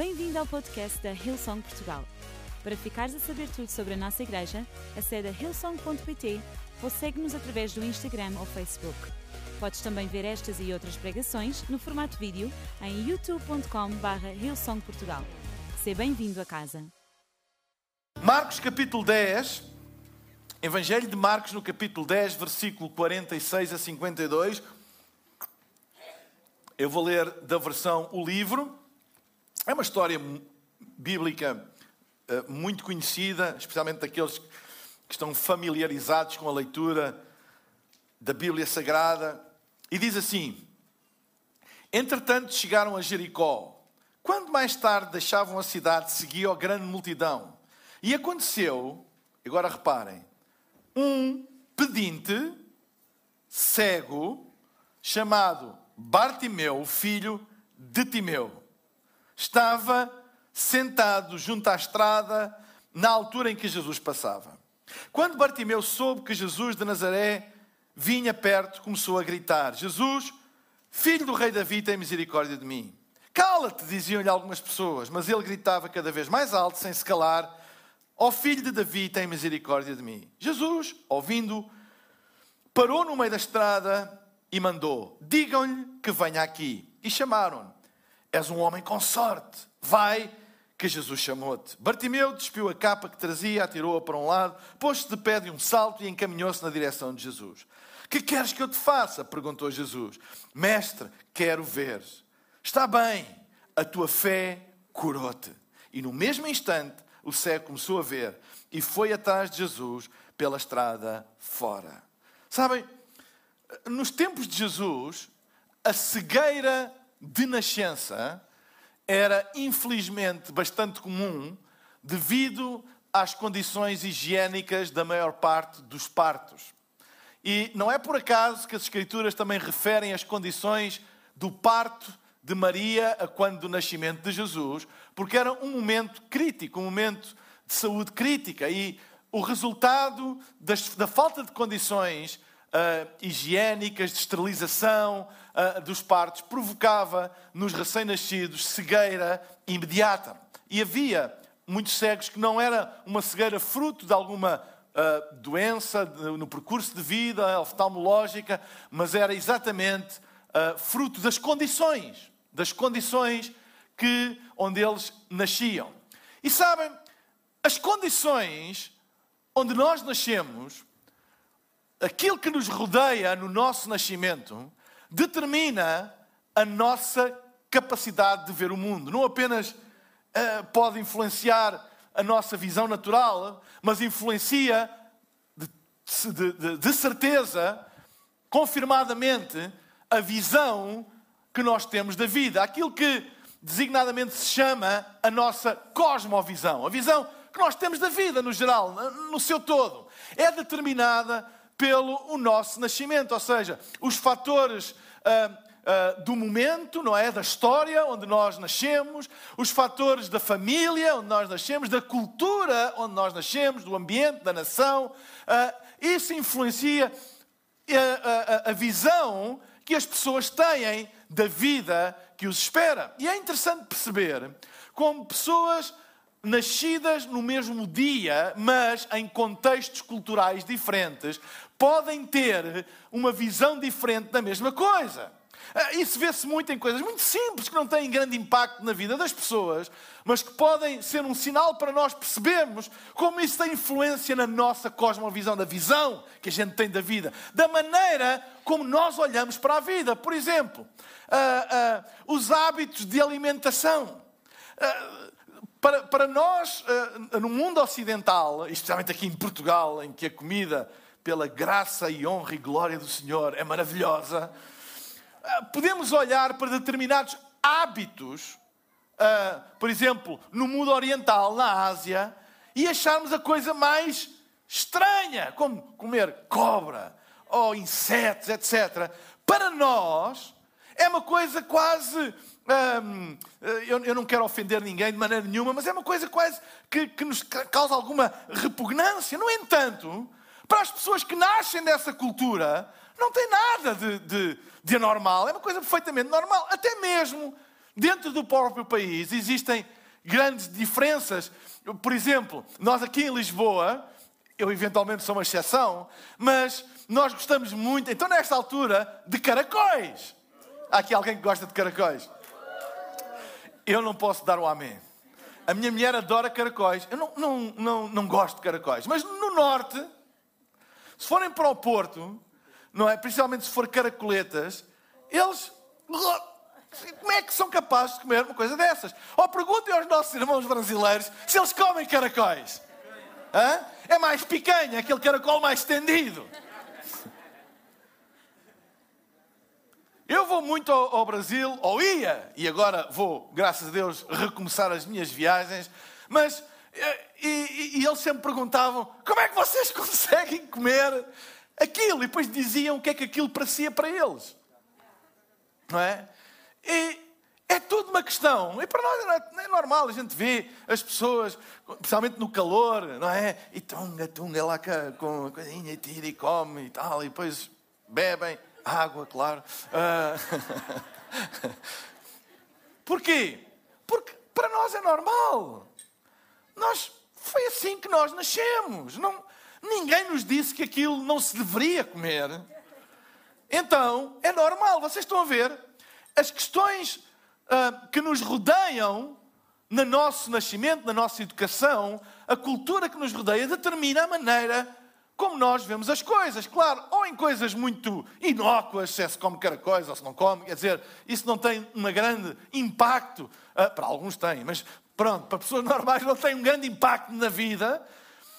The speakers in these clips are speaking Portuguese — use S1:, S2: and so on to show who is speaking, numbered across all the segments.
S1: Bem-vindo ao podcast da Hillsong Portugal. Para ficares a saber tudo sobre a nossa igreja, acede a hillsong.pt ou segue-nos através do Instagram ou Facebook. Podes também ver estas e outras pregações no formato vídeo em youtube.com.br hillsongportugal. Seja bem-vindo a casa.
S2: Marcos capítulo 10, Evangelho de Marcos no capítulo 10, versículo 46 a 52. Eu vou ler da versão O Livro. É uma história bíblica eh, muito conhecida, especialmente daqueles que estão familiarizados com a leitura da Bíblia Sagrada. E diz assim: Entretanto chegaram a Jericó. Quando mais tarde deixavam a cidade, seguiam a grande multidão. E aconteceu, agora reparem, um pedinte cego chamado Bartimeu, filho de Timeu. Estava sentado junto à estrada na altura em que Jesus passava. Quando Bartimeu soube que Jesus de Nazaré vinha perto, começou a gritar: Jesus, filho do rei Davi, tem misericórdia de mim. Cala-te, diziam-lhe algumas pessoas, mas ele gritava cada vez mais alto, sem se calar: Ó oh, filho de Davi, tem misericórdia de mim. Jesus, ouvindo, parou no meio da estrada e mandou: Digam-lhe que venha aqui. E chamaram-no. És um homem com sorte. Vai, que Jesus chamou-te. Bartimeu despiu a capa que trazia, atirou-a para um lado, pôs-se de pé de um salto e encaminhou-se na direção de Jesus. Que queres que eu te faça? perguntou Jesus. Mestre, quero ver. Está bem, a tua fé curou-te. E no mesmo instante, o cego começou a ver e foi atrás de Jesus pela estrada fora. Sabem, nos tempos de Jesus, a cegueira de nascença era infelizmente bastante comum devido às condições higiênicas da maior parte dos partos. E não é por acaso que as Escrituras também referem as condições do parto de Maria a quando do nascimento de Jesus, porque era um momento crítico, um momento de saúde crítica. E o resultado das, da falta de condições uh, higiênicas, de esterilização uh, dos partos, provocava nos recém-nascidos cegueira imediata. E havia muitos cegos que não era uma cegueira fruto de alguma uh, doença no percurso de vida oftalmológica, mas era exatamente fruto das condições, das condições que, onde eles nasciam. E sabem, as condições onde nós nascemos aquilo que nos rodeia no nosso nascimento determina a nossa capacidade de ver o mundo. Não apenas uh, pode influenciar a nossa visão natural, mas influencia de, de, de, de certeza, confirmadamente, a visão que nós temos da vida. Aquilo que designadamente se chama a nossa cosmovisão. A visão que nós temos da vida no geral, no seu todo. É determinada pelo o nosso nascimento, ou seja, os fatores uh, uh, do momento, não é? Da história onde nós nascemos, os fatores da família onde nós nascemos, da cultura onde nós nascemos, do ambiente, da nação. Uh, isso influencia a, a, a visão que as pessoas têm da vida que os espera. E é interessante perceber como pessoas nascidas no mesmo dia, mas em contextos culturais diferentes, podem ter uma visão diferente da mesma coisa. Ah, isso vê-se muito em coisas muito simples que não têm grande impacto na vida das pessoas, mas que podem ser um sinal para nós percebermos como isso tem influência na nossa cosmovisão, da visão que a gente tem da vida, da maneira como nós olhamos para a vida. Por exemplo, uh, uh, os hábitos de alimentação. Uh, para, para nós, no mundo ocidental, especialmente aqui em Portugal, em que a comida, pela graça e honra e glória do Senhor, é maravilhosa, uh, podemos olhar para determinados hábitos, uh, por exemplo, no mundo oriental, na Ásia, e acharmos a coisa mais estranha, como comer cobra ou insetos, etc. Para nós, é uma coisa quase eu, eu, não quero ofender ninguém de maneira nenhuma, mas é uma coisa quase que, que nos causa alguma repugnância. No entanto, para as pessoas que nascem dessa cultura, não tem nada de, de, de anormal. É uma coisa perfeitamente normal. Até mesmo dentro do próprio país existem grandes diferenças. Por exemplo, nós aqui em Lisboa, eu eventualmente sou uma exceção, mas nós gostamos muito, então nesta altura, de caracóis. Há aqui alguém que gosta de caracóis? Eu não posso dar o um amém. A minha mulher adora caracóis. Eu não, não, não, não gosto de caracóis. Mas no norte, se forem para o Porto, não é? principalmente se for caracoletas, eles. Como é que são capazes de comer uma coisa dessas? Ou perguntem aos nossos irmãos brasileiros se eles comem caracóis. Hã? É mais picanha, aquele caracol mais estendido. Eu vou muito ao, ao, Brasil, ou ia, e agora vou, graças a Deus, recomeçar as minhas viagens, mas e, e, e, eles sempre perguntavam como é que vocês conseguem comer aquilo? E depois diziam o que é que aquilo parecia para eles. Não é? E é tudo uma questão. E para nós é, é normal, a gente vê as pessoas, especialmente no calor, não é? E tunga, tunga lá com a coisinha, tira e come e tal, e depois bebem. Água, claro. Uh... Porquê? Porque para nós é normal. Nós, foi assim que nós nascemos. Não, ninguém nos disse que aquilo não se deveria comer. Então, é normal. Vocês estão a ver? As questões uh, que nos rodeiam no nosso nascimento, na nossa educação, a cultura que nos rodeia determina a maneira como nós vemos as coisas. Claro, ou em coisas muito inócuas, se é se come caracóis ou se não come, quer dizer, isso não tem um grande impacto. Ah, para alguns tem, mas pronto, para pessoas normais não tem um grande impacto na vida.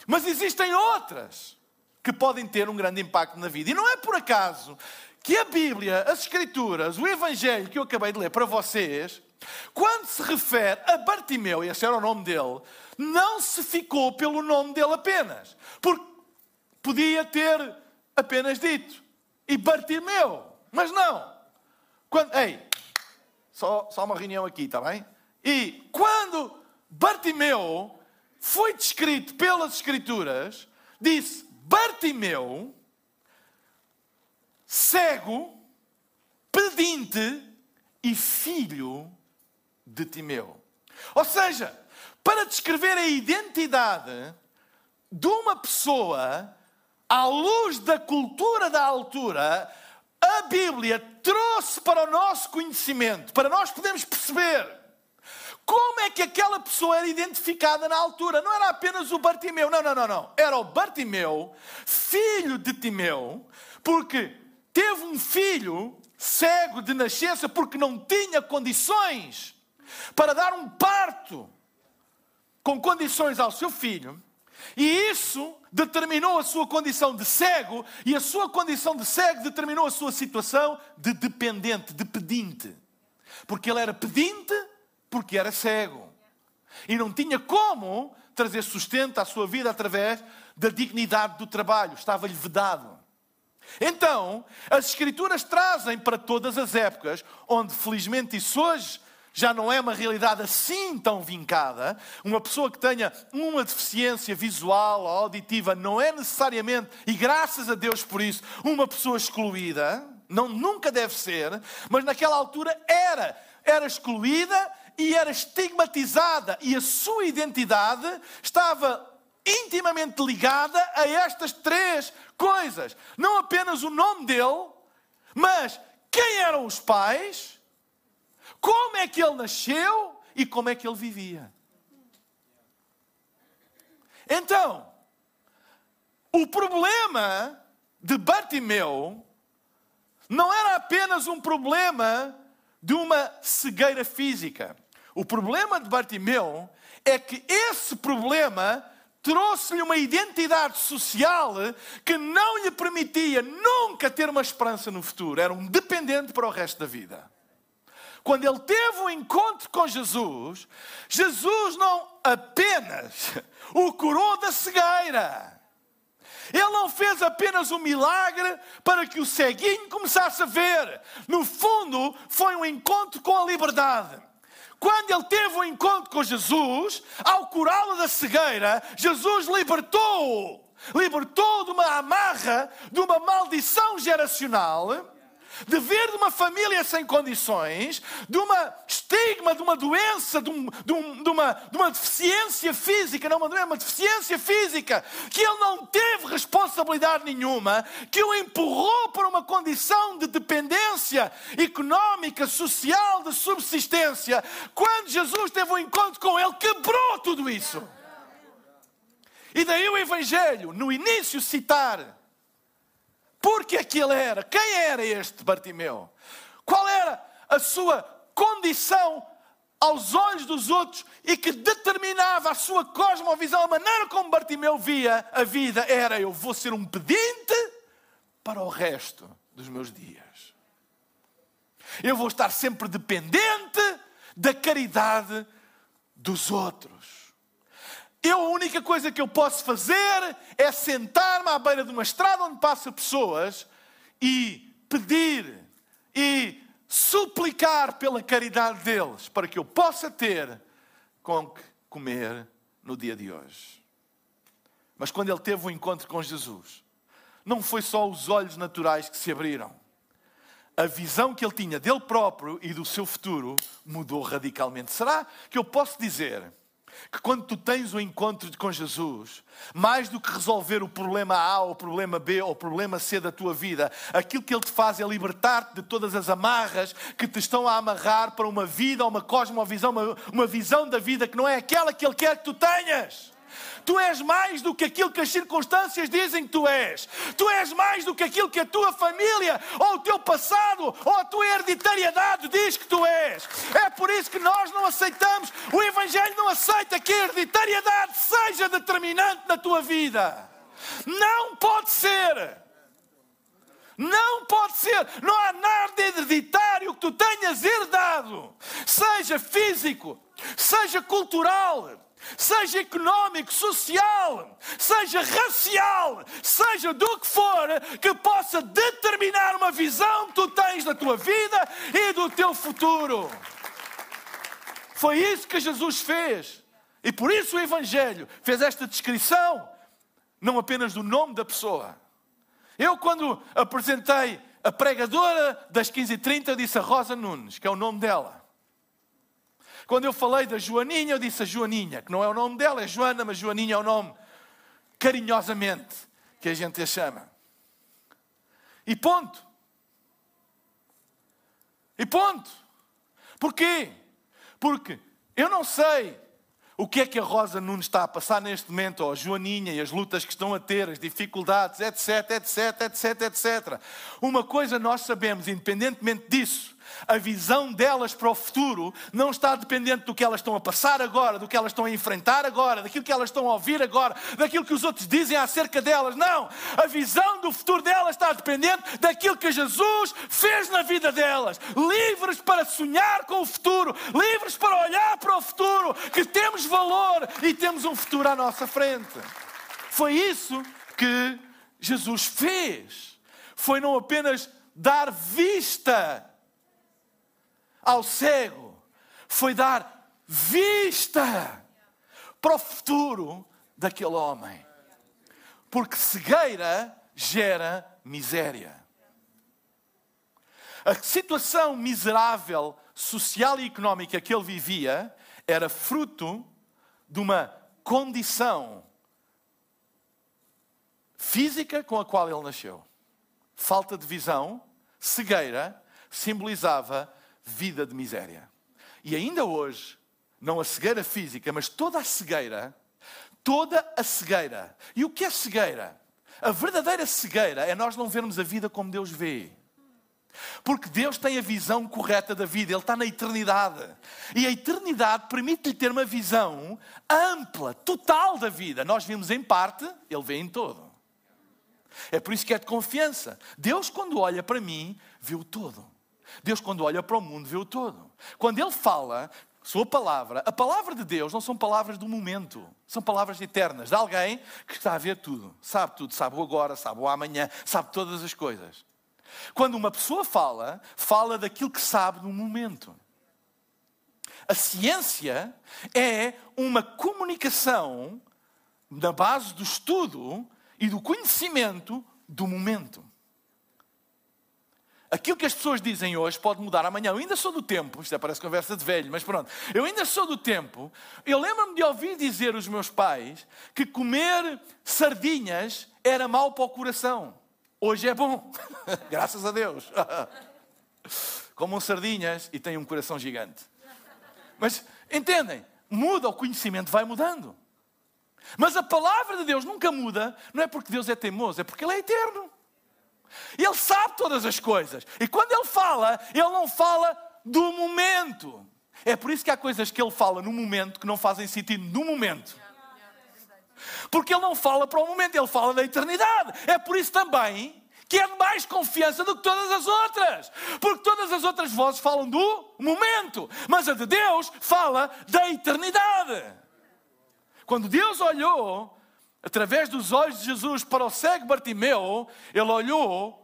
S2: Mas existem outras que podem ter um grande impacto na vida. E não é por acaso que a Bíblia, as Escrituras, o Evangelho que eu acabei de ler para vocês, quando se refere a Bartimeu, e esse era o nome dele, não se ficou pelo nome dele apenas. Porque podia ter apenas dito. E Bartimeu. Mas não. Quando, ei, só, só uma reunião aqui, está bem? E quando Bartimeu foi descrito pelas Escrituras, disse Bartimeu, cego, pedinte e filho de Timeu. Ou seja, para descrever a identidade de uma pessoa à luz da cultura da altura, a Bíblia trouxe para o nosso conhecimento, para nós podermos perceber como é que aquela pessoa era identificada na altura. Não era apenas o Bartimeu, não, não, não, não. Era o Bartimeu, filho de Timeu, porque teve um filho cego de nascença porque não tinha condições para dar um parto com condições ao seu filho. E isso determinou a sua condição de cego, e a sua condição de cego determinou a sua situação de dependente, de pedinte. Porque ele era pedinte porque era cego. E não tinha como trazer sustento à sua vida através da dignidade do trabalho, estava-lhe vedado. Então, as Escrituras trazem para todas as épocas, onde felizmente isso hoje já não é uma realidade assim tão vincada. Uma pessoa que tenha uma deficiência visual ou auditiva não é necessariamente, e graças a Deus por isso, uma pessoa excluída. Não, nunca deve ser, mas naquela altura era. Era excluída e era estigmatizada, e a sua identidade estava intimamente ligada a estas três coisas. Não apenas o nome dele, mas quem eram os pais como é que ele nasceu e como é que ele vivia. Então, o problema de Bartimeu não era apenas um problema de uma cegueira física. O problema de Bartimeu é que esse problema trouxe-lhe uma identidade social que não lhe permitia nunca ter uma esperança no futuro. Era um dependente para o resto da vida quando ele teve um encontro com Jesus, Jesus não apenas o curou da cegueira. Ele não fez apenas um milagre para que o ceguinho começasse a ver. No fundo, foi um encontro com a liberdade. Quando ele teve um encontro com Jesus, ao curá-lo da cegueira, Jesus libertou-o. Libertou de uma amarra, de uma maldição geracional de vir de uma família sem condições, de uma estigma, de uma doença, de, um, de, um, de, uma, de uma deficiência física, não uma doença, uma deficiência física, que ele não teve responsabilidade nenhuma, que o empurrou para uma condição de dependência económica, social, de subsistência. Quando Jesus teve um encontro com ele, quebrou tudo isso. E daí o Evangelho, no início, citar porque é que ele era? Quem era este Bartimeu? Qual era a sua condição aos olhos dos outros e que determinava a sua cosmovisão, a maneira como Bartimeu via a vida era: eu vou ser um pedinte para o resto dos meus dias. Eu vou estar sempre dependente da caridade dos outros. Eu, a única coisa que eu posso fazer é sentar-me à beira de uma estrada onde passam pessoas e pedir e suplicar pela caridade deles para que eu possa ter com que comer no dia de hoje. Mas quando ele teve o um encontro com Jesus, não foi só os olhos naturais que se abriram. A visão que ele tinha dele próprio e do seu futuro mudou radicalmente. Será que eu posso dizer que quando tu tens o um encontro com Jesus, mais do que resolver o problema A, ou o problema B, ou o problema C da tua vida, aquilo que Ele te faz é libertar-te de todas as amarras que te estão a amarrar para uma vida, uma cosmovisão, uma, uma visão da vida que não é aquela que Ele quer que tu tenhas. Tu és mais do que aquilo que as circunstâncias dizem que tu és. Tu és mais do que aquilo que a tua família, ou o teu passado, ou a tua hereditariedade diz que tu és. É por isso que nós não aceitamos, o Evangelho não aceita que a hereditariedade seja determinante na tua vida. Não pode ser. Não pode ser. Não há nada hereditário que tu tenhas herdado, seja físico, seja cultural, seja económico, social, seja racial, seja do que for, que possa determinar uma visão que tu tens da tua vida e do teu futuro. Foi isso que Jesus fez. E por isso o Evangelho fez esta descrição, não apenas do nome da pessoa. Eu, quando apresentei a pregadora das 15h30, disse a Rosa Nunes, que é o nome dela. Quando eu falei da Joaninha, eu disse a Joaninha, que não é o nome dela, é Joana, mas Joaninha é o nome carinhosamente que a gente a chama. E ponto. E ponto. Porquê? Porque eu não sei o que é que a Rosa Nunes está a passar neste momento, ou a Joaninha e as lutas que estão a ter, as dificuldades, etc, etc, etc, etc. Uma coisa nós sabemos, independentemente disso, a visão delas para o futuro não está dependente do que elas estão a passar agora, do que elas estão a enfrentar agora, daquilo que elas estão a ouvir agora, daquilo que os outros dizem acerca delas. Não! A visão do futuro delas está dependente daquilo que Jesus fez na vida delas. Livres para sonhar com o futuro, livres para olhar para o futuro, que temos valor e temos um futuro à nossa frente. Foi isso que Jesus fez. Foi não apenas dar vista ao cego foi dar vista para o futuro daquele homem. Porque cegueira gera miséria. A situação miserável social e económica que ele vivia era fruto de uma condição física com a qual ele nasceu. Falta de visão, cegueira, simbolizava vida de miséria. E ainda hoje, não a cegueira física, mas toda a cegueira, toda a cegueira. E o que é cegueira? A verdadeira cegueira é nós não vermos a vida como Deus vê. Porque Deus tem a visão correta da vida, Ele está na eternidade. E a eternidade permite-lhe ter uma visão ampla, total da vida. Nós vimos em parte, Ele vê em todo. É por isso que é de confiança. Deus, quando olha para mim, vê o todo. Deus, quando olha para o mundo, vê o todo. Quando Ele fala, Sua palavra, a palavra de Deus não são palavras do momento, são palavras eternas, de alguém que está a ver tudo, sabe tudo, sabe o agora, sabe o amanhã, sabe todas as coisas. Quando uma pessoa fala, fala daquilo que sabe no momento. A ciência é uma comunicação na base do estudo e do conhecimento do momento. Aquilo que as pessoas dizem hoje pode mudar amanhã. Eu ainda sou do tempo, isto é, parece conversa de velho, mas pronto. Eu ainda sou do tempo. Eu lembro-me de ouvir dizer os meus pais que comer sardinhas era mau para o coração. Hoje é bom, graças a Deus. Comam sardinhas e têm um coração gigante. Mas entendem? Muda, o conhecimento vai mudando. Mas a palavra de Deus nunca muda, não é porque Deus é teimoso, é porque Ele é eterno. Ele sabe todas as coisas. E quando ele fala, ele não fala do momento. É por isso que há coisas que ele fala no momento que não fazem sentido no momento. Porque ele não fala para o momento, ele fala da eternidade. É por isso também que é de mais confiança do que todas as outras. Porque todas as outras vozes falam do momento, mas a de Deus fala da eternidade. Quando Deus olhou através dos olhos de Jesus para o cego Bartimeu, ele olhou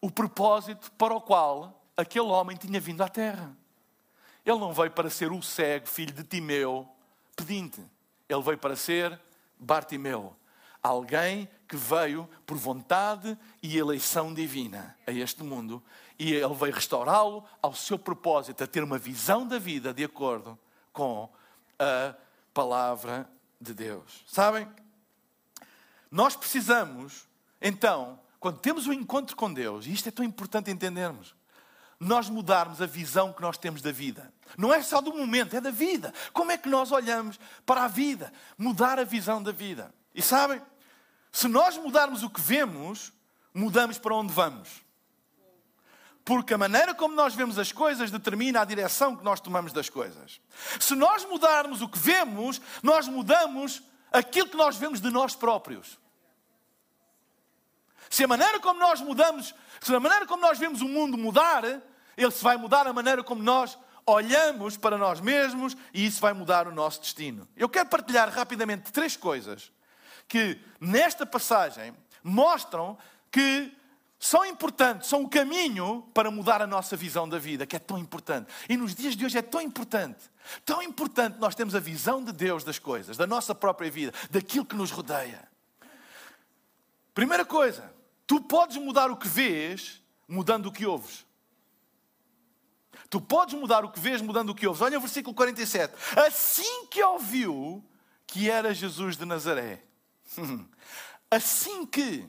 S2: o propósito para o qual aquele homem tinha vindo à terra. Ele não veio para ser o cego, filho de Timeu, pedinte. Ele veio para ser Bartimeu, alguém que veio por vontade e eleição divina a este mundo. E ele veio restaurá-lo ao seu propósito, a ter uma visão da vida de acordo com a palavra de Deus. Sabem? Nós precisamos, então, quando temos um encontro com Deus, e isto é tão importante entendermos, nós mudarmos a visão que nós temos da vida. Não é só do momento, é da vida. Como é que nós olhamos para a vida? Mudar a visão da vida. E sabem, se nós mudarmos o que vemos, mudamos para onde vamos. Porque a maneira como nós vemos as coisas determina a direção que nós tomamos das coisas. Se nós mudarmos o que vemos, nós mudamos aquilo que nós vemos de nós próprios. Se a maneira como nós mudamos, se a maneira como nós vemos o mundo mudar, ele se vai mudar a maneira como nós olhamos para nós mesmos e isso vai mudar o nosso destino. Eu quero partilhar rapidamente três coisas que nesta passagem mostram que são importantes, são o caminho para mudar a nossa visão da vida, que é tão importante. E nos dias de hoje é tão importante, tão importante nós temos a visão de Deus das coisas, da nossa própria vida, daquilo que nos rodeia. Primeira coisa, tu podes mudar o que vês mudando o que ouves. Tu podes mudar o que vês mudando o que ouves. Olha o versículo 47. Assim que ouviu que era Jesus de Nazaré. Assim que.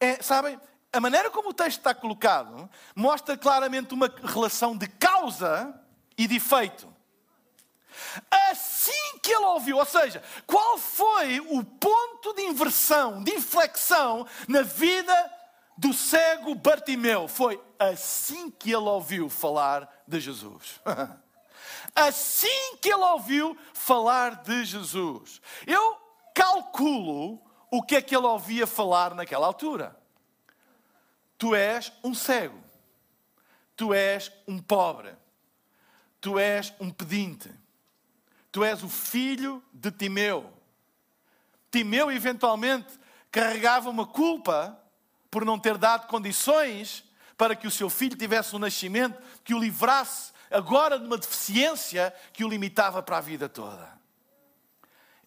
S2: É, sabem, a maneira como o texto está colocado mostra claramente uma relação de causa e de efeito. Assim que ele ouviu, ou seja, qual foi o ponto de inversão, de inflexão na vida do cego Bartimeu? Foi assim que ele ouviu falar de Jesus. assim que ele ouviu falar de Jesus. Eu calculo o que é que ele ouvia falar naquela altura. Tu és um cego. Tu és um pobre. Tu és um pedinte. Tu és o filho de Timeu. Timeu, eventualmente, carregava uma culpa por não ter dado condições para que o seu filho tivesse um nascimento que o livrasse agora de uma deficiência que o limitava para a vida toda.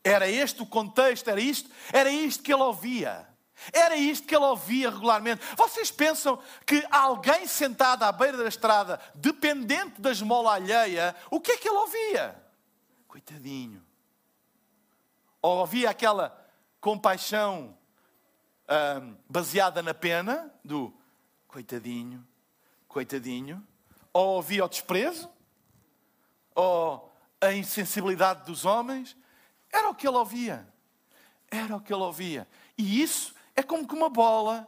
S2: Era este o contexto, era isto, era isto que ele ouvia. Era isto que ele ouvia regularmente. Vocês pensam que alguém sentado à beira da estrada, dependente da esmola alheia, o que é que ele ouvia? Coitadinho. Ou ouvia aquela compaixão hum, baseada na pena, do coitadinho, coitadinho. Ou ouvia o desprezo, ou a insensibilidade dos homens. Era o que ele ouvia. Era o que ele ouvia. E isso é como que uma bola,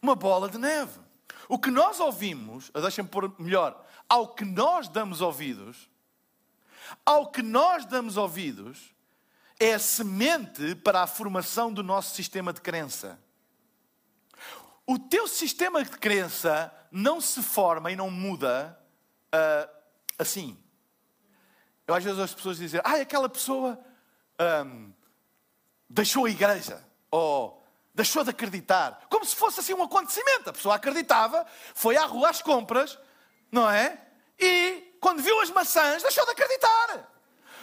S2: uma bola de neve. O que nós ouvimos, deixem-me pôr melhor, ao que nós damos ouvidos, ao que nós damos ouvidos, é a semente para a formação do nosso sistema de crença. O teu sistema de crença não se forma e não muda uh, assim. Eu às vezes as pessoas dizem, ah, aquela pessoa um, deixou a igreja, ou deixou de acreditar. Como se fosse assim um acontecimento. A pessoa acreditava, foi à rua às compras, não é? E quando viu as maçãs, deixou de acreditar.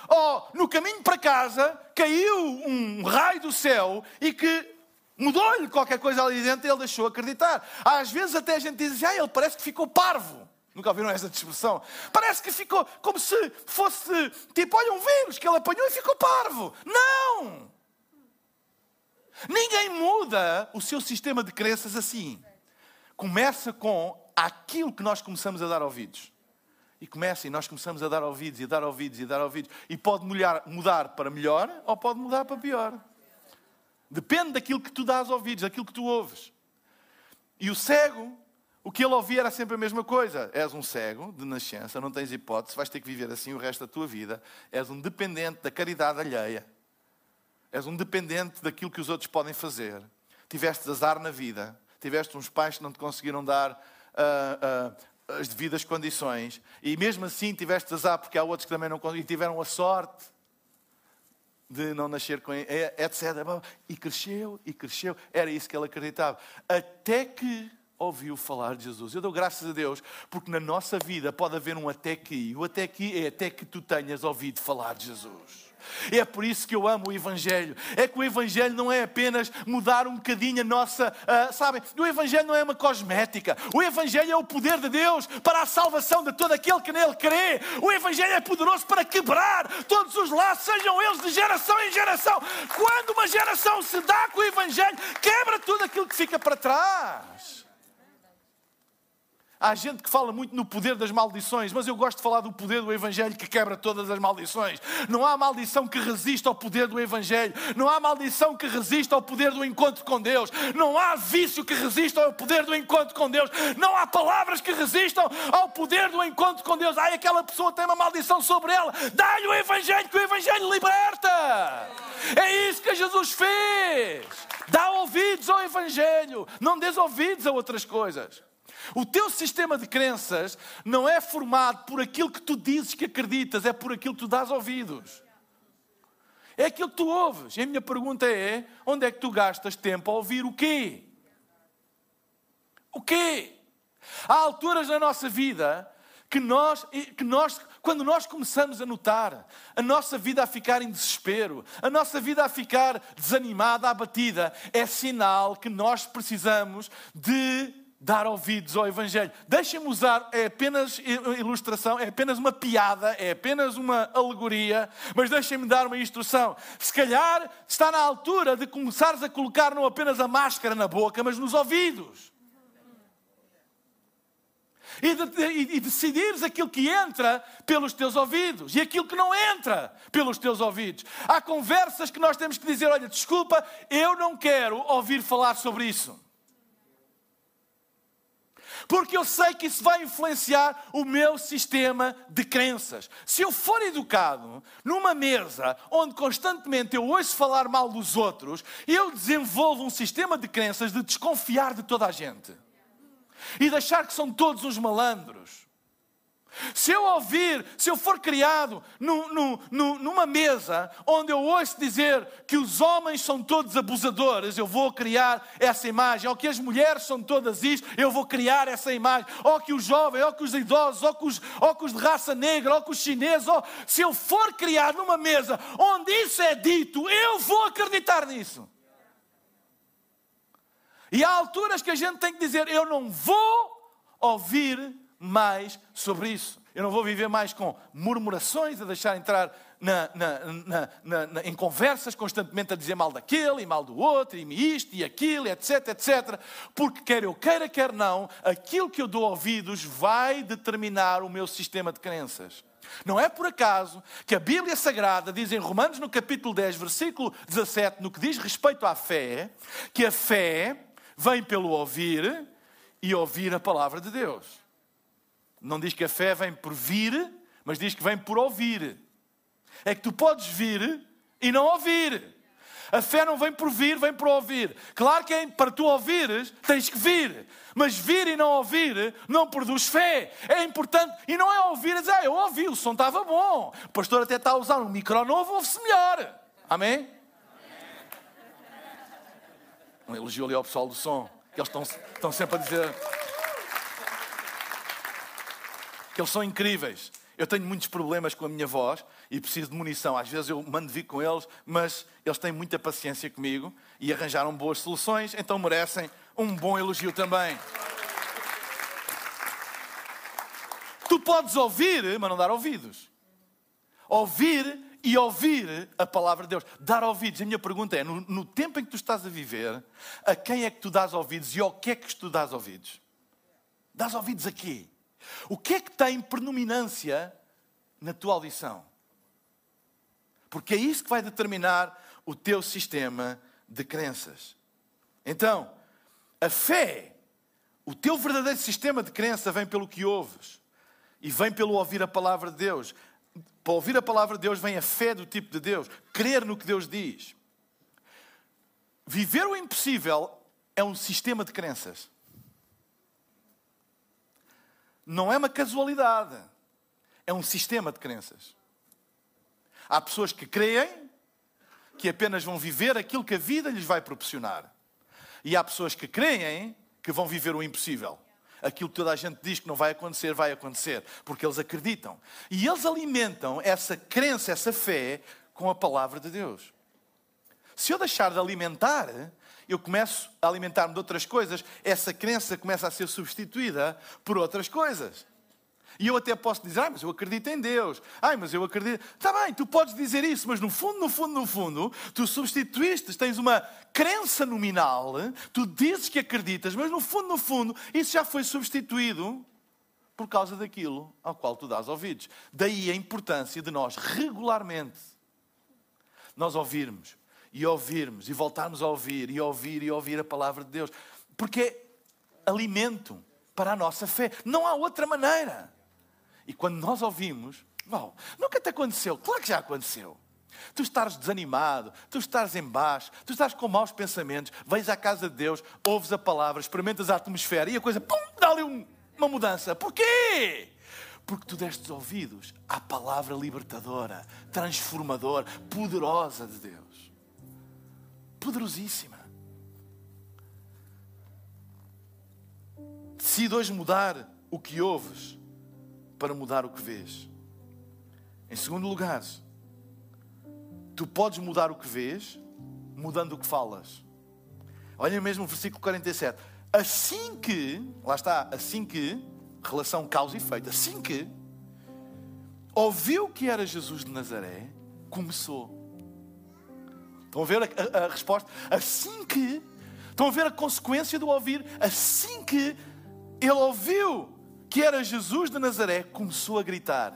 S2: Ou no caminho para casa caiu um raio do céu e que Mudou-lhe qualquer coisa ali dentro e ele deixou acreditar. Às vezes até a gente diz, ah, ele parece que ficou parvo. Nunca ouviram essa expressão? Parece que ficou como se fosse tipo, olha, um vírus que ele apanhou e ficou parvo. Não! Ninguém muda o seu sistema de crenças assim. Começa com aquilo que nós começamos a dar ouvidos. E começa e nós começamos a dar ouvidos e dar ouvidos e dar ouvidos. E pode mudar, para melhor ou pode mudar para pior. Depende daquilo que tu dás ouvidos, daquilo que tu ouves. E o cego, o que ele ouvia era sempre a mesma coisa. És um cego de nascença, não tens hipótese, vais ter que viver assim o resto da tua vida. És um dependente da caridade alheia. És um dependente daquilo que os outros podem fazer. Tiveste azar na vida. Tiveste uns pais que não te conseguiram dar uh, uh, as devidas condições. E mesmo assim tiveste azar porque há outros que também não conseguiram e tiveram a sorte de não nascer com etc. E cresceu, e cresceu. Era isso que ele acreditava. Até que ouviu falar de Jesus. Eu dou graças a Deus, porque na nossa vida pode haver um até que. O até que é até que tu tenhas ouvido falar de Jesus. É por isso que eu amo o Evangelho. É que o Evangelho não é apenas mudar um bocadinho a nossa. Uh, sabem, o Evangelho não é uma cosmética. O Evangelho é o poder de Deus para a salvação de todo aquele que nele crê. O Evangelho é poderoso para quebrar todos os laços, sejam eles de geração em geração. Quando uma geração se dá com o Evangelho, quebra tudo aquilo que fica para trás. Há gente que fala muito no poder das maldições, mas eu gosto de falar do poder do Evangelho que quebra todas as maldições. Não há maldição que resista ao poder do Evangelho. Não há maldição que resista ao poder do encontro com Deus. Não há vício que resista ao poder do encontro com Deus. Não há palavras que resistam ao poder do encontro com Deus. Ai, aquela pessoa tem uma maldição sobre ela. Dá-lhe o Evangelho, que o Evangelho liberta. É isso que Jesus fez. Dá ouvidos ao Evangelho. Não des ouvidos a outras coisas. O teu sistema de crenças não é formado por aquilo que tu dizes que acreditas, é por aquilo que tu dás ouvidos. É aquilo que tu ouves. E a minha pergunta é: onde é que tu gastas tempo a ouvir o quê? O quê? Há alturas na nossa vida que nós, que nós, quando nós começamos a notar a nossa vida a ficar em desespero, a nossa vida a ficar desanimada, abatida, é sinal que nós precisamos de dar ouvidos ao Evangelho. Deixem-me usar, é apenas ilustração, é apenas uma piada, é apenas uma alegoria, mas deixem-me dar uma instrução. Se calhar está na altura de começares a colocar não apenas a máscara na boca, mas nos ouvidos. E, de, e, decidires aquilo que entra pelos teus ouvidos e aquilo que não entra pelos teus ouvidos. Há conversas que nós temos que dizer: olha, desculpa, eu não quero ouvir falar sobre isso porque eu sei que isso vai influenciar o meu sistema de crenças. Se eu for educado numa mesa onde constantemente eu ouço falar mal dos outros, eu desenvolvo um sistema de crenças de desconfiar de toda a gente e de achar que são todos uns malandros se eu ouvir, se eu for criado no, no, no, numa mesa onde eu ouço dizer que os homens são todos abusadores, eu vou criar essa imagem. Ou que as mulheres são todas isto, eu vou criar essa imagem. Ou que os jovens, ou que os idosos, ou que os, ou que os de raça negra, ou que os chineses. Ou... Se eu for criado numa mesa onde isso é dito, eu vou acreditar nisso. E há alturas que a gente tem que dizer: eu não vou ouvir mais sobre isso. Eu não vou viver mais com murmurações, a deixar entrar na, na, na, em conversas constantemente a dizer mal daquele e mal do outro, e isto e aquilo, etc, etc. Porque quer eu queira, quer não, aquilo que eu dou ouvidos vai determinar o meu sistema de crenças. Não é por acaso que a Bíblia Sagrada diz em Romanos, no capítulo 10, versículo 17, no que diz respeito à fé, que a fé vem pelo ouvir e ouvir a palavra de Deus. Não diz que a fé vem por vir, mas diz que vem por ouvir. É que tu podes vir e não ouvir. A fé não vem por vir, vem por ouvir. Claro que é, para tu ouvires, tens que vir. Mas vir e não ouvir não produz fé. É importante. E não é ouvir e dizer, ah, eu ouvi, o som estava bom. O pastor até está a usar um micro novo, ouve-se melhor. Amém? Um elogio ali ao pessoal do som. Que eles estão, estão sempre a dizer que eles são incríveis. Eu tenho muitos problemas com a minha voz e preciso de munição. Às vezes eu mando vir com eles, mas eles têm muita paciência comigo e arranjaram boas soluções, então merecem um bom elogio também. Tu podes ouvir, mas não dar ouvidos. Ouvir e ouvir a palavra de Deus. Dar ouvidos. A minha pergunta é: no, no, tempo em que tu estás a viver, a quem é que tu dás ouvidos e ao que é que tu dás ouvidos? Dás ouvidos a quê? O que é que tem predominância na tua audição? Porque é isso que vai determinar o teu sistema de crenças. Então, a fé, o teu verdadeiro sistema de crença vem pelo que ouves e vem pelo ouvir a palavra de Deus. Para ouvir a palavra de Deus vem a fé do tipo de Deus, crer no que Deus diz. Viver o impossível é um sistema de crenças. Não é uma casualidade, é um sistema de crenças. Há pessoas que creem que apenas vão viver aquilo que a vida lhes vai proporcionar. E há pessoas que creem que vão viver o impossível. Aquilo que toda a gente diz que não vai acontecer, vai acontecer, porque eles acreditam. E eles alimentam essa crença, essa fé, com a palavra de Deus. Se eu deixar de alimentar, eu começo a alimentar-me de outras coisas, essa crença começa a ser substituída por outras coisas. E eu até posso dizer, ah, mas eu acredito em Deus. Ai, mas eu acredito. Está bem, tu podes dizer isso, mas no fundo, no fundo, no fundo, tu substituíste, tens uma crença nominal, tu dizes que acreditas, mas no fundo, no fundo, isso já foi substituído por causa daquilo ao qual tu dás ouvidos. Daí a importância de nós regularmente nós ouvirmos e ouvirmos e voltarmos a ouvir e ouvir e ouvir a palavra de Deus, porque é alimento para a nossa fé. Não há outra maneira. E quando nós ouvimos, bom, nunca te aconteceu, claro que já aconteceu. Tu estás desanimado, tu estás em baixo, tu estás com maus pensamentos, vais à casa de Deus, ouves a palavra, experimentas a atmosfera e a coisa, pum, dá-lhe um, uma mudança. Porquê? Porque tu destes ouvidos à palavra libertadora, transformadora, poderosa de Deus. Poderosíssima. Decide hoje mudar o que ouves para mudar o que vês. Em segundo lugar, tu podes mudar o que vês mudando o que falas. Olha mesmo o versículo 47. Assim que, lá está, assim que, relação causa e efeito, assim que ouviu que era Jesus de Nazaré, começou. Estão a ver a, a, resposta? Assim que, estão a ver a consequência do ouvir? Assim que ele ouviu que era Jesus de Nazaré, começou a gritar.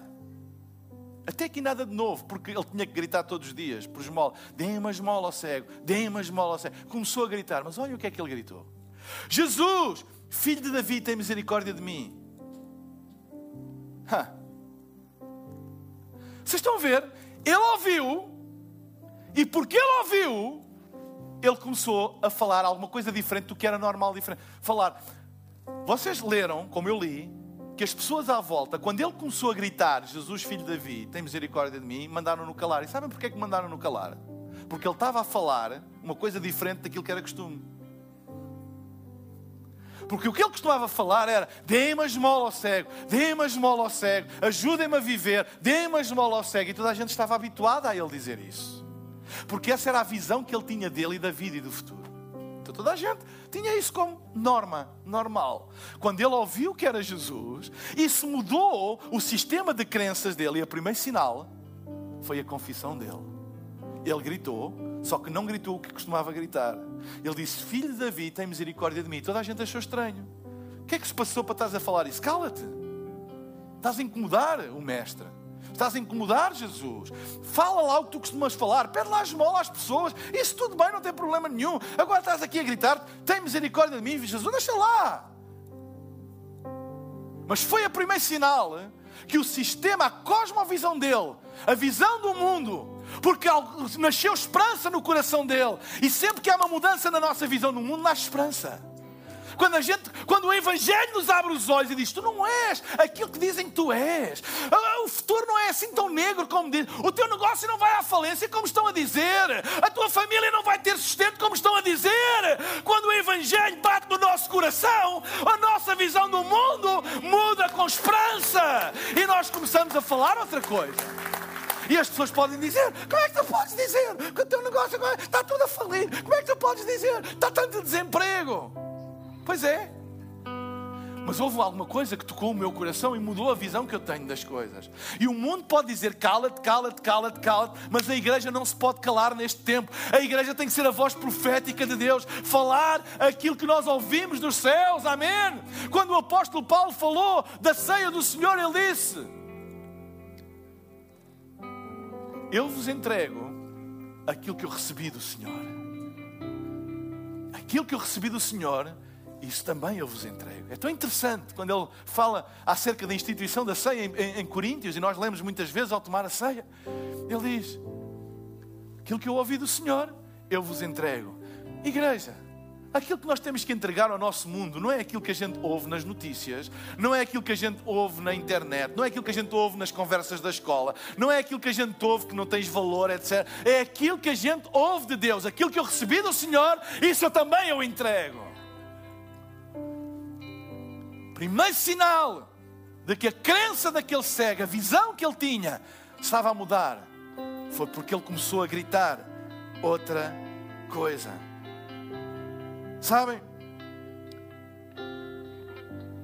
S2: Até aqui nada de novo, porque ele tinha que gritar todos os dias, por esmola. Deem uma esmola ao cego, deem uma esmola ao cego. Começou a gritar, mas olha o que é que ele gritou. Jesus, filho de Davi, tem misericórdia de mim. Ha. Vocês estão a ver? Ele ouviu, e porque ele ouviu, ele começou a falar alguma coisa diferente do que era normal, diferente. Falar. Vocês leram, como eu li, que as pessoas à volta, quando ele começou a gritar, Jesus, filho de Davi, tem misericórdia de mim, mandaram-no calar. E sabem porquê que mandaram-no calar? Porque ele estava a falar uma coisa diferente daquilo que era costume. Porque o que ele costumava falar era: deem-me a esmola ao cego, deem-me a esmola ao cego, ajudem-me a viver, deem-me a esmola ao cego. E toda a gente estava habituada a ele dizer isso. Porque essa era a visão que ele tinha dele e da vida e do futuro. Então toda a gente tinha isso como norma, normal. Quando ele ouviu que era Jesus, isso mudou o sistema de crenças dele. E o primeiro sinal foi a confissão dele. Ele gritou, só que não gritou o que costumava gritar. Ele disse: Filho de Davi, tem misericórdia de mim. Toda a gente achou estranho. O que é que se passou para estás a falar isso? Cala-te. Estás a incomodar o mestre. Estás a incomodar Jesus. Fala lá o que tu costumas falar. Pede lá esmola às pessoas. Isso tudo bem, não tem problema nenhum. Agora estás aqui a gritar: tem misericórdia de mim, Jesus. Deixa lá. Mas foi o primeiro sinal que o sistema, a cosmovisão dele, a visão do mundo, porque nasceu esperança no coração dele. E sempre que há uma mudança na nossa visão do mundo, nasce esperança. Quando, a gente, quando o Evangelho nos abre os olhos e diz: Tu não és aquilo que dizem que tu és. o futuro não é assim tão negro como diz. O teu negócio não vai à falência, como estão a dizer. A tua família não vai ter sustento, como estão a dizer. Quando o Evangelho bate no nosso coração, a nossa visão do mundo muda com esperança. E nós começamos a falar outra coisa. E as pessoas podem dizer: Como é que tu podes dizer que o teu negócio está tudo a falir? Como é que tu podes dizer? Está tanto desemprego. Pois é. Mas houve alguma coisa que tocou o meu coração e mudou a visão que eu tenho das coisas. E o mundo pode dizer cala-te, cala-te, cala-te, cala-te, mas a igreja não se pode calar neste tempo. A igreja tem que ser a voz profética de Deus, falar aquilo que nós ouvimos dos céus. Amém. Quando o apóstolo Paulo falou da ceia do Senhor, ele disse: Eu vos entrego aquilo que eu recebi do Senhor. Aquilo que eu recebi do Senhor isso também eu vos entrego. É tão interessante quando ele fala acerca da instituição da ceia em, em, em, Coríntios, e nós lemos muitas vezes ao tomar a ceia, ele diz: Aquilo que eu ouvi do Senhor, eu vos entrego. Igreja, aquilo que nós temos que entregar ao nosso mundo não é aquilo que a gente ouve nas notícias, não é aquilo que a gente ouve na internet, não é aquilo que a gente ouve nas conversas da escola, não é aquilo que a gente ouve que não tens valor, etc. É aquilo que a gente ouve de Deus, aquilo que eu recebi do Senhor, isso eu também eu entrego primeiro sinal de que a crença daquele cego, a visão que ele tinha, estava a mudar, foi porque ele começou a gritar outra coisa. Sabem?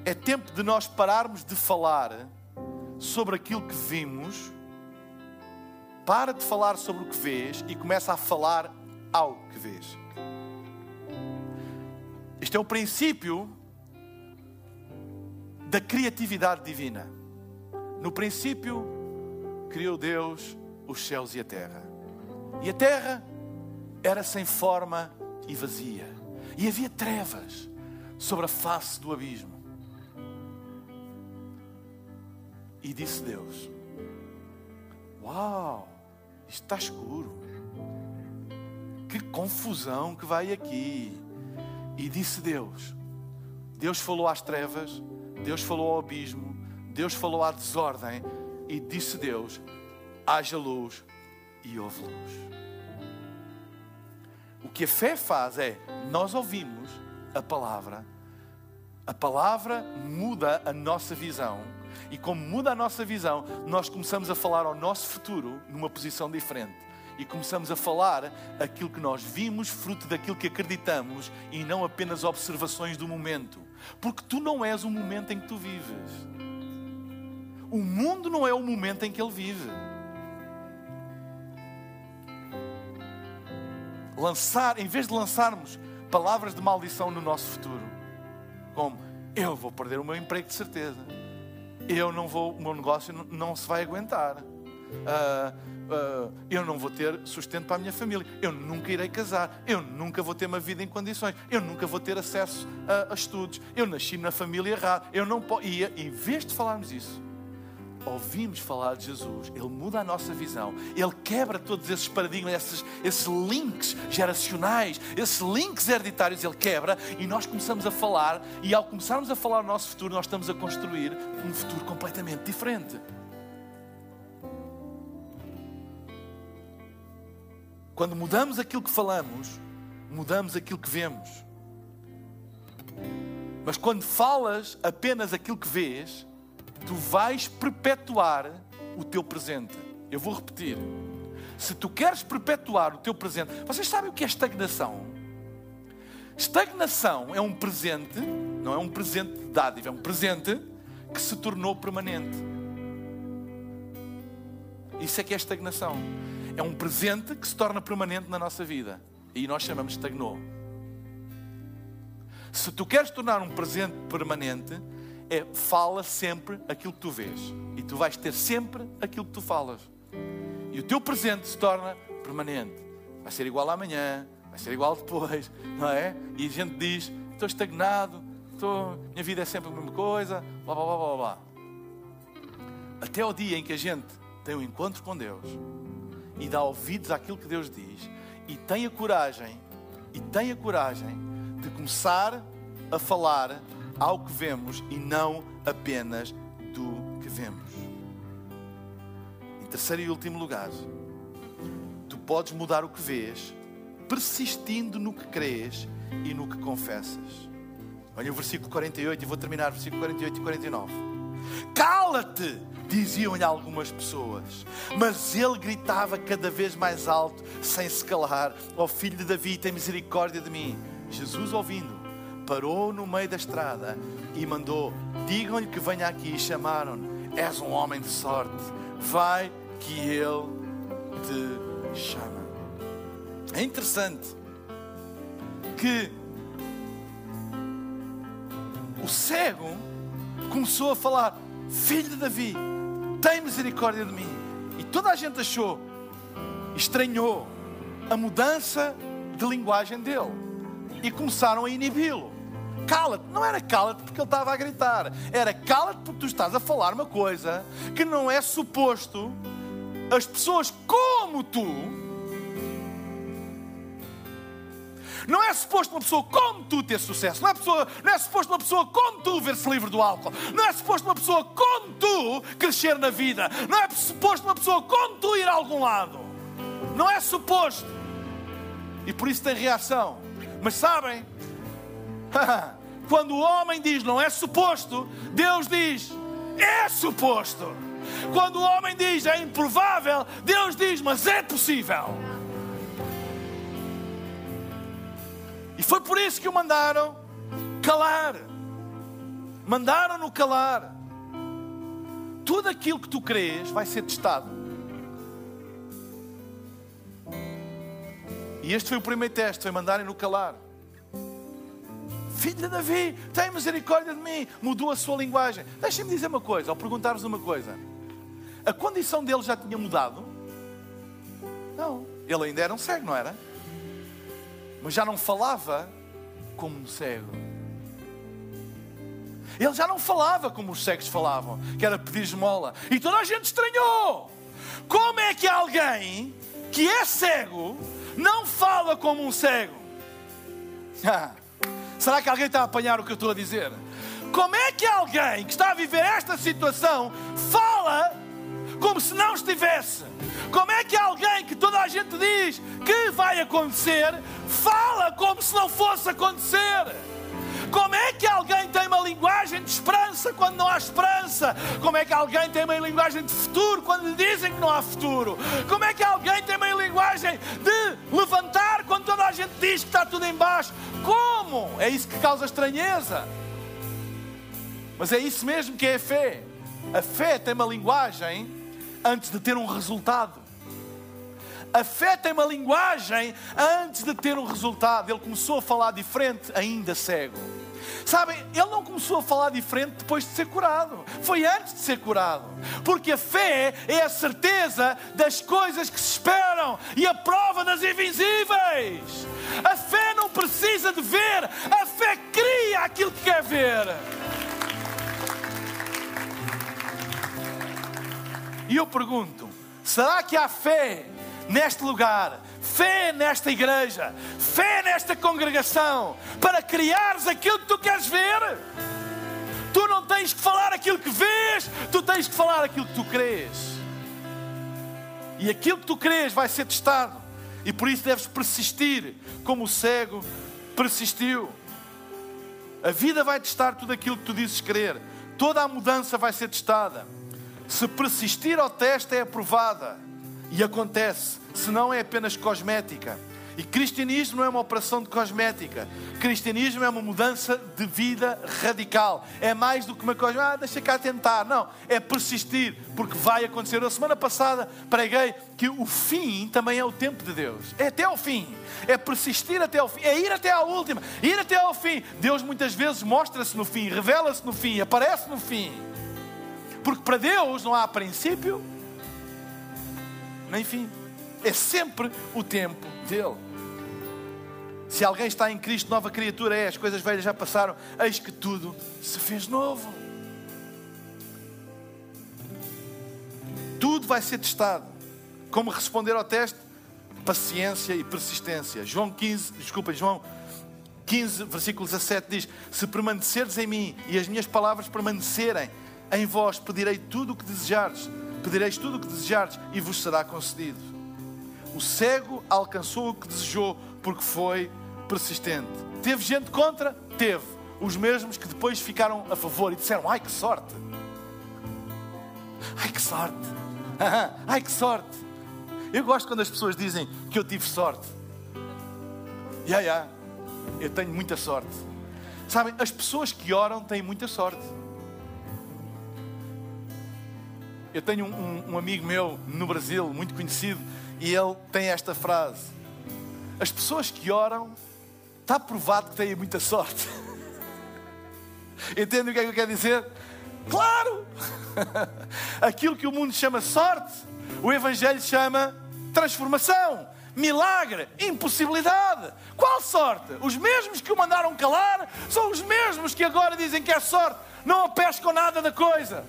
S2: É tempo de nós pararmos de falar sobre aquilo que vimos. Para de falar sobre o que vês e começa a falar ao que vês. Este é o princípio da criatividade divina. No princípio, criou Deus os céus e a terra. E a terra era sem forma e vazia. E havia trevas sobre a face do abismo. E disse Deus: Uau, isto está escuro. Que confusão que vai aqui. E disse Deus: Deus falou às trevas Deus falou ao abismo, Deus falou à desordem e disse Deus: haja luz e houve luz. O que a fé faz é, nós ouvimos a palavra, a palavra muda a nossa visão, e como muda a nossa visão, nós começamos a falar ao nosso futuro numa posição diferente. E começamos a falar aquilo que nós vimos, fruto daquilo que acreditamos, e não apenas observações do momento. Porque tu não és o momento em que tu vives. O mundo não é o momento em que ele vive. Lançar, em vez de lançarmos palavras de maldição no nosso futuro, como eu vou perder o meu emprego de certeza, eu não vou, o meu negócio não, se vai aguentar. Uh, uh, eu não vou ter sustento para a minha família, eu nunca irei casar, eu nunca vou ter uma vida em condições, eu nunca vou ter acesso a, a estudos, eu nasci na família errada, eu não posso. E em vez de falarmos isso, ouvimos falar de Jesus, Ele muda a nossa visão, Ele quebra todos esses paradigmas, esses, esses links geracionais, esses links hereditários, Ele quebra e nós começamos a falar, e ao começarmos a falar o nosso futuro, nós estamos a construir um futuro completamente diferente. Quando mudamos aquilo que falamos, mudamos aquilo que vemos. Mas quando falas apenas aquilo que vês, tu vais perpetuar o teu presente. Eu vou repetir. Se tu queres perpetuar o teu presente, vocês sabem o que é estagnação? Estagnação é um presente, não é um presente de dádiva, é um presente que se tornou permanente. Isso é que é estagnação é um presente que se torna permanente na nossa vida. E nós chamamos de estagnou. Se tu queres tornar um presente permanente, é fala sempre aquilo que tu vês. E tu vais ter sempre aquilo que tu falas. E o teu presente se torna permanente. Vai ser igual amanhã, vai ser igual depois, não é? E a gente diz: estou estagnado, estou, minha vida é sempre a mesma coisa, blá blá blá blá blá. Até o dia em que a gente tem um encontro com Deus e dá ouvidos àquilo que Deus diz e tem a coragem, e tem a coragem de começar a falar ao que vemos e não apenas do que vemos. Em terceiro e último lugar, tu podes mudar o que vês, persistindo no que crês e no que confessas. Olha o versículo 48 e vou terminar, versículo 48 e 49. Cala-te! Diziam-lhe algumas pessoas, mas ele gritava cada vez mais alto, sem se calar: Ó oh, filho de Davi, tem misericórdia de mim. Jesus, ouvindo, parou no meio da estrada e mandou: Digam-lhe que venha aqui. E chamaram-no: És um homem de sorte, vai que ele te chama. É interessante que o cego começou a falar: Filho de Davi, tem misericórdia de mim. E toda a gente achou, estranhou a mudança de linguagem dele e começaram a inibi-lo. Cala-te, não era cala-te porque ele estava a gritar, era cala-te porque tu estás a falar uma coisa que não é suposto as pessoas como tu Não é suposto uma pessoa como tu ter sucesso. Não é, pessoa, não é suposto uma pessoa como tu ver-se livre do álcool. Não é suposto uma pessoa como tu crescer na vida. Não é suposto uma pessoa como tu ir a algum lado. Não é suposto. E por isso tem reação. Mas sabem? Quando o homem diz não é suposto, Deus diz é suposto. Quando o homem diz é improvável, Deus diz mas é possível. Foi por isso que o mandaram calar. Mandaram-no calar. Tudo aquilo que tu crês vai ser testado. E este foi o primeiro teste, foi mandarem-no calar. Filho de Davi, tem misericórdia de mim. Mudou a sua linguagem. Deixem-me dizer uma coisa, ao perguntar-vos uma coisa. A condição dele já tinha mudado? Não. Ele ainda era um cego, não era? Mas já não falava como um cego. Ele já não falava como os cegos falavam, que era pedir esmola. E toda a gente estranhou. Como é que alguém que é cego não fala como um cego? Ah, será que alguém está a apanhar o que eu estou a dizer? Como é que alguém que está a viver esta situação fala como se não estivesse? Como é que alguém que toda a gente diz que vai acontecer, fala como se não fosse acontecer? Como é que alguém tem uma linguagem de esperança quando não há esperança? Como é que alguém tem uma linguagem de futuro quando lhe dizem que não há futuro? Como é que alguém tem uma linguagem de levantar quando toda a gente diz que está tudo em baixo? Como? É isso que causa estranheza. Mas é isso mesmo que é a fé. A fé tem uma linguagem antes de ter um resultado. A fé tem uma linguagem antes de ter um resultado. Ele começou a falar diferente, ainda cego. Sabem, ele não começou a falar diferente depois de ser curado. Foi antes de ser curado. Porque a fé é a certeza das coisas que se esperam e a prova das invisíveis. A fé não precisa de ver, a fé cria aquilo que quer ver. E eu pergunto: será que há fé neste lugar, fé nesta igreja, fé nesta congregação, para criares aquilo que tu queres ver? Tu não tens que falar aquilo que vês, tu tens que falar aquilo que tu crês. E aquilo que tu crês vai ser testado. E por isso deves persistir, como o cego persistiu. A vida vai testar tudo aquilo que tu dizes crer. Toda a mudança vai ser testada. Se persistir ao teste, é aprovada. E acontece, senão é apenas cosmética. E cristianismo não é uma operação de cosmética. Cristianismo é uma mudança de vida radical. É mais do que uma coisa, ah, deixa cá tentar. Não, é persistir, porque vai acontecer. A semana passada preguei que o fim também é o tempo de Deus. É até ao fim. É persistir até ao fim. É ir até à última. Ir até ao fim. Deus muitas vezes mostra-se no fim, revela-se no fim, aparece no fim. Porque para Deus não há princípio nem fim. É sempre o tempo dele. Se alguém está em Cristo, nova criatura é, as coisas velhas já passaram, eis que tudo se fez novo. Tudo vai ser testado. Como responder ao teste? Paciência e persistência. João 15, desculpa, João 15, versículo 17 diz: Se permanecerdes em mim e as minhas palavras permanecerem, em vós pedirei tudo o que desejares Pedireis tudo o que desejardes e vos será concedido. O cego alcançou o que desejou porque foi persistente. Teve gente contra? Teve. Os mesmos que depois ficaram a favor e disseram: Ai que sorte! Ai que sorte! Ai que sorte! Eu gosto quando as pessoas dizem que eu tive sorte. Ya, yeah, ya, yeah. eu tenho muita sorte. Sabem, as pessoas que oram têm muita sorte. Eu tenho um, um, amigo meu no Brasil, muito conhecido, e ele tem esta frase: As pessoas que oram, está provado que têm muita sorte. Entende o que é que eu quero dizer? Claro! Aquilo que o mundo chama sorte, o Evangelho chama transformação, milagre, impossibilidade. Qual sorte? Os mesmos que o mandaram calar são os mesmos que agora dizem que é sorte. Não apescam nada da coisa.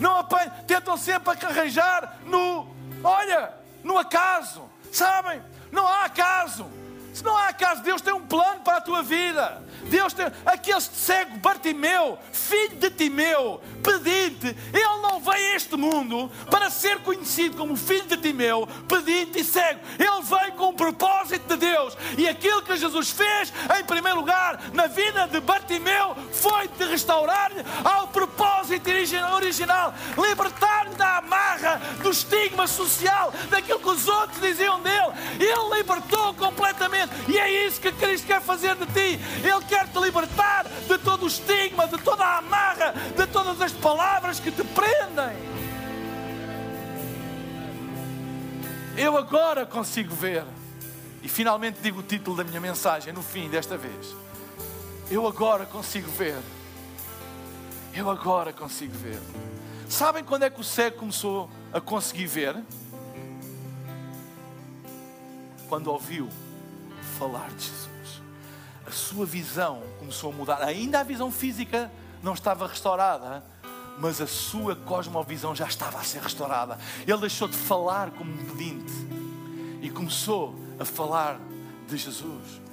S2: Não apanham, tentam sempre arranjar no, olha, no acaso. Sabem? Não há acaso. Se não há acaso, Deus tem um plano para a tua vida. Deus tem. Aquele cego Bartimeu, filho de Timeu, pedinte, ele não veio a este mundo para ser conhecido como filho de Timeu, pedinte e cego. Ele veio com o propósito de Deus. E aquilo que Jesus fez, em primeiro lugar, na vida de Bartimeu, foi de restaurar-lhe ao propósito original, libertar-lhe da amarra, do estigma social, daquilo que os outros diziam dele. Ele libertou completamente. E é isso que Cristo quer fazer de ti. Ele quer te libertar de todo o estigma, de toda a amarra, de todas as palavras que te prendem. Eu agora consigo ver, e finalmente digo o título da minha mensagem no fim desta vez. Eu agora consigo ver. Eu agora consigo ver. Sabem quando é que o cego começou a conseguir ver? Quando ouviu falar de Jesus a sua visão começou a mudar. Ainda a visão física não estava restaurada, mas a sua cosmovisão já estava a ser restaurada. Ele deixou de falar como um pedinte e começou a falar de Jesus.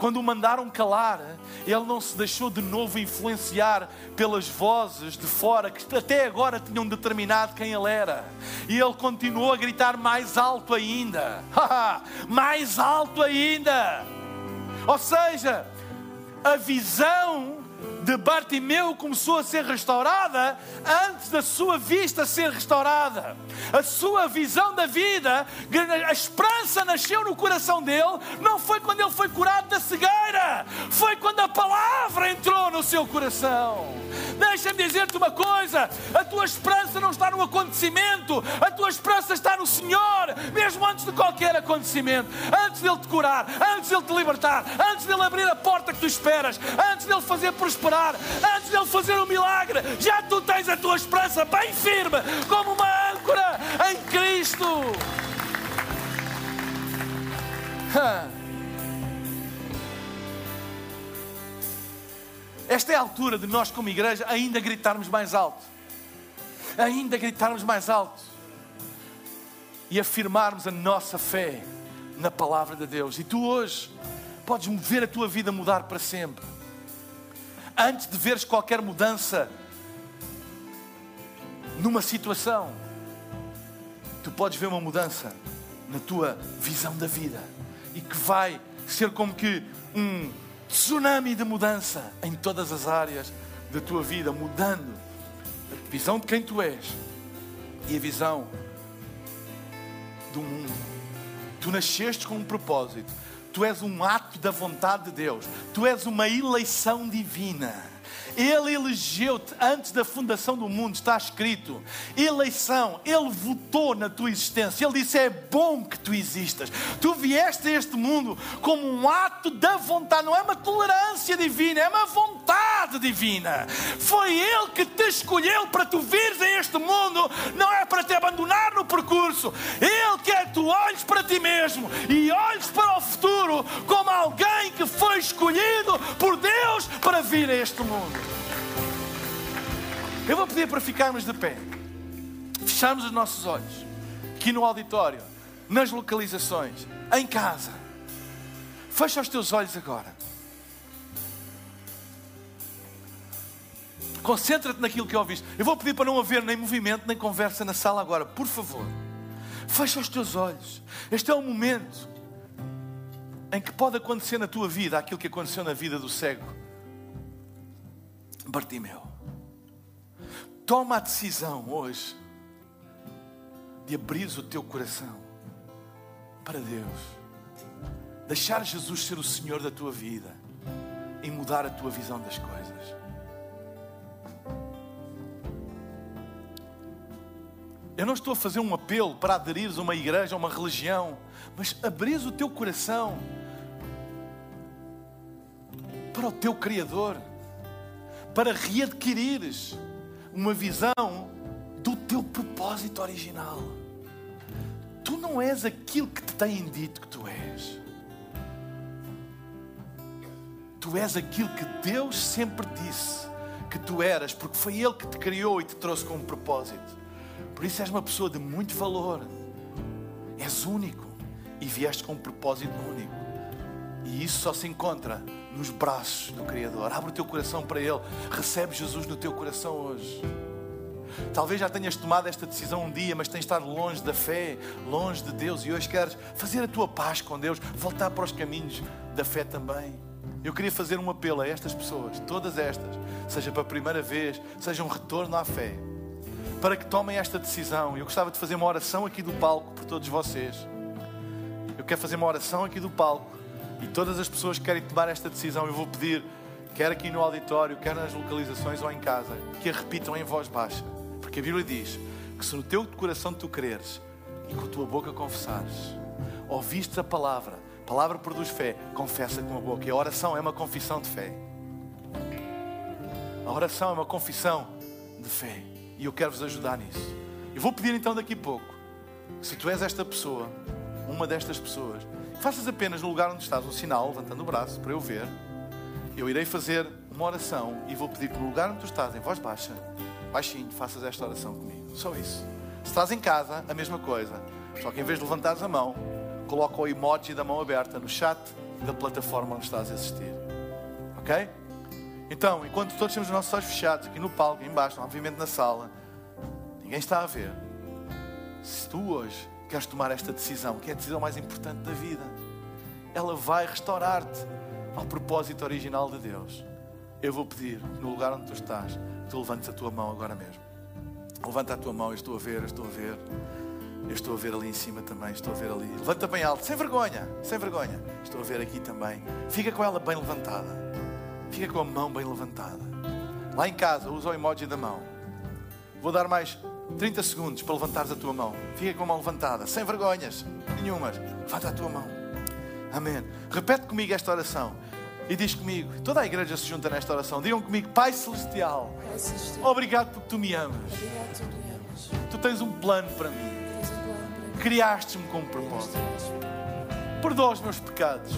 S2: Quando o mandaram calar, ele não se deixou de novo influenciar pelas vozes de fora que até agora tinham determinado quem ele era. E ele continuou a gritar mais alto ainda. mais alto ainda. Ou seja, a visão de Bartimeu começou a ser restaurada antes da sua vista ser restaurada. A sua visão da vida, a esperança nasceu no coração dele, não foi quando ele foi curado da cegueira, foi quando a palavra entrou no seu coração. Deixa-me dizer-te uma coisa: a tua esperança não está no acontecimento, a tua esperança está no Senhor, mesmo antes de qualquer acontecimento, antes dele te curar, antes dele te libertar, antes dele abrir a porta que tu esperas, antes dele fazer prosperar, antes dele fazer um milagre, já tu tens a tua esperança bem firme, como uma âncora em Cristo. Esta é a altura de nós, como igreja, ainda gritarmos mais alto. Ainda gritarmos mais alto. E afirmarmos a nossa fé na palavra de Deus. E tu hoje podes ver a tua vida mudar para sempre. Antes de veres qualquer mudança numa situação, tu podes ver uma mudança na tua visão da vida e que vai ser como que um tsunami de mudança em todas as áreas da tua vida, mudando a visão de quem tu és e a visão do mundo. Tu nasceste com um propósito, tu és um ato da vontade de Deus, tu és uma eleição divina. Ele elegeu-te antes da fundação do mundo, está escrito. Eleição, Ele votou na tua existência. Ele disse: É bom que tu existas. Tu vieste a este mundo como um ato da vontade, não é uma tolerância divina, é uma vontade divina. Foi Ele que te escolheu para tu vires a este mundo, não é para te abandonar no percurso. Ele quer que tu olhes para ti mesmo e olhes para o futuro como alguém que foi escolhido por Deus para vir a este mundo. Eu vou pedir para ficarmos de pé, fecharmos os nossos olhos, aqui no auditório, nas localizações, em casa. Fecha os teus olhos agora. Concentra-te naquilo que ouviste. Eu vou pedir para não haver nem movimento nem conversa na sala agora, por favor. Fecha os teus olhos. Este é o momento em que pode acontecer na tua vida aquilo que aconteceu na vida do cego Bartimeu. Toma a decisão hoje de abrir o teu coração para Deus. Deixar Jesus ser o Senhor da tua vida e mudar a tua visão das coisas. Eu não estou a fazer um apelo para aderires a uma igreja, a uma religião, mas abrir o teu coração para o teu Criador, para readquirires uma visão do teu propósito original. Tu não és aquilo que te têm dito que tu és. Tu és aquilo que Deus sempre disse que tu eras, porque foi Ele que te criou e te trouxe com um propósito. Por isso és uma pessoa de muito valor. És único e vieste com um propósito único. E isso só se encontra nos braços do Criador. Abre o teu coração para Ele. Recebe Jesus no teu coração hoje. Talvez já tenhas tomado esta decisão um dia, mas tens estado longe da fé, longe de Deus, e hoje queres fazer a tua paz com Deus, voltar para os caminhos da fé também. Eu queria fazer um apelo a estas pessoas, todas estas, seja para a primeira vez, seja um retorno à fé, para que tomem esta decisão. Eu gostava de fazer uma oração aqui do palco por todos vocês. Eu quero fazer uma oração aqui do palco e todas as pessoas que querem tomar esta decisão, eu vou pedir, quer aqui no auditório, quer nas localizações ou em casa, que a repitam em voz baixa. Porque a Bíblia diz que se no teu coração tu creres e com a tua boca confessares, ouviste a palavra, a palavra produz fé, confessa com a boca. E a oração é uma confissão de fé. A oração é uma confissão de fé. E eu quero vos ajudar nisso. Eu vou pedir então daqui a pouco, se tu és esta pessoa, uma destas pessoas, faças apenas no lugar onde estás um sinal, levantando o braço para eu ver. Eu irei fazer uma oração e vou pedir para o lugar onde tu estás, em voz baixa, baixinho, faças esta oração comigo. Só isso. Se estás em casa, a mesma coisa. Só que em vez de levantares a mão, coloca o emoji da mão aberta no chat da plataforma onde estás a assistir. Ok? Então, enquanto todos temos os nossos olhos fechados, aqui no palco, embaixo, obviamente na sala, ninguém está a ver. Se tu hoje queres tomar esta decisão, que é a decisão mais importante da vida, ela vai restaurar-te ao propósito original de Deus. Eu vou pedir, no lugar onde tu estás, tu levantes a tua mão agora mesmo. Levanta a tua mão, eu estou a ver, eu estou a ver. Eu estou a ver ali em cima também, estou a ver ali. Levanta bem alto, sem vergonha, sem vergonha. Estou a ver aqui também. Fica com ela bem levantada. Fica com a mão bem levantada. Lá em casa, usa o emoji da mão. Vou dar mais 30 segundos para levantares a tua mão. Fica com a mão levantada, sem vergonhas nenhumas. Levanta a tua mão. Amém. Repete comigo esta oração. E diz comigo, toda a igreja se junta nesta oração. Digam comigo, Pai Celestial,
S3: Pai Celestial,
S2: obrigado porque tu me amas.
S3: obrigado tu me amas.
S2: Tu tens um plano para mim.
S3: Um para.
S2: Criaste-me com um propósito. Perdoa os meus pecados.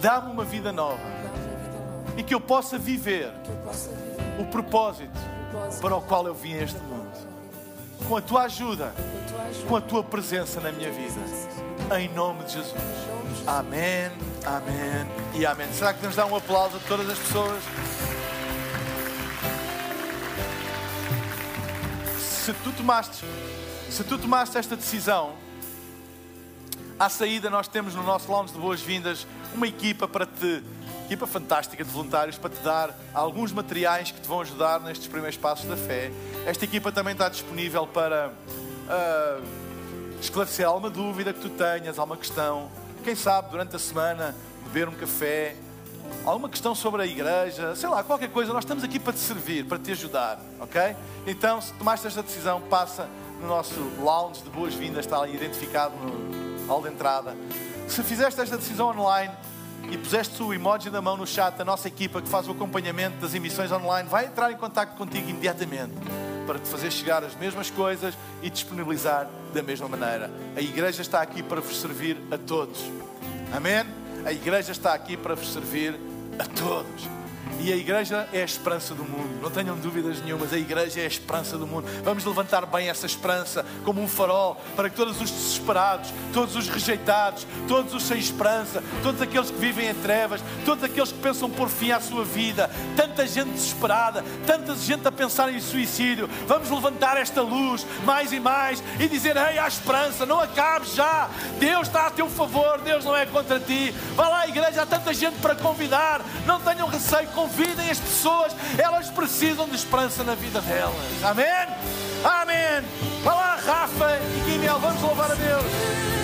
S2: Dá-me uma vida nova. E que eu possa viver
S3: Que eu possa viver
S2: o propósito
S3: o propósito
S2: para o qual eu vim a este mundo. Com a tua ajuda,
S3: com a tua
S2: presença na minha vida. Em nome de Jesus. Amém, amém e amém. Será que podemos dar um aplauso a todas as pessoas? Se tu tomaste, se tu tomaste esta decisão, à saída nós temos no nosso lounge de boas-vindas uma equipa para te, equipa fantástica de voluntários para te dar alguns materiais que te vão ajudar nestes primeiros passos da fé. Esta equipa também está disponível para ah, esclarecer alguma dúvida que tu tenhas, alguma questão. Quem sabe durante a semana beber um café, alguma questão sobre a igreja, sei lá, qualquer coisa, nós estamos aqui para te servir, para te ajudar, ok? Então, se tomaste esta decisão, passa no nosso lounge de boas-vindas, está ali identificado no hall de entrada. Se fizeste esta decisão online e puseste o emoji da mão no chat, a nossa equipa que faz o acompanhamento das emissões online vai entrar em contato contigo imediatamente para te fazer chegar as mesmas coisas e disponibilizar da mesma maneira. A igreja está aqui para vos servir a todos. Amém? A igreja está aqui para vos servir a todos.
S3: E a igreja é a esperança do mundo. Não tenham dúvidas nenhumas, a igreja é a esperança do mundo. Vamos levantar bem essa esperança como um farol para que todos os desesperados, todos os rejeitados, todos os sem esperança, todos aqueles que vivem em trevas, todos aqueles que pensam por fim à sua vida, tanta gente desesperada, tanta gente a pensar em suicídio. Vamos levantar esta luz mais e mais e dizer: Ei, há esperança, não acabe já. Deus está a teu favor, Deus não é contra ti. Vá lá, igreja, há tanta gente para convidar. Não tenham receio, convidem as pessoas, elas precisam de esperança na vida delas. Amém? Amém. Vá lá, Rafa e Guilherme, vamos louvar a Deus.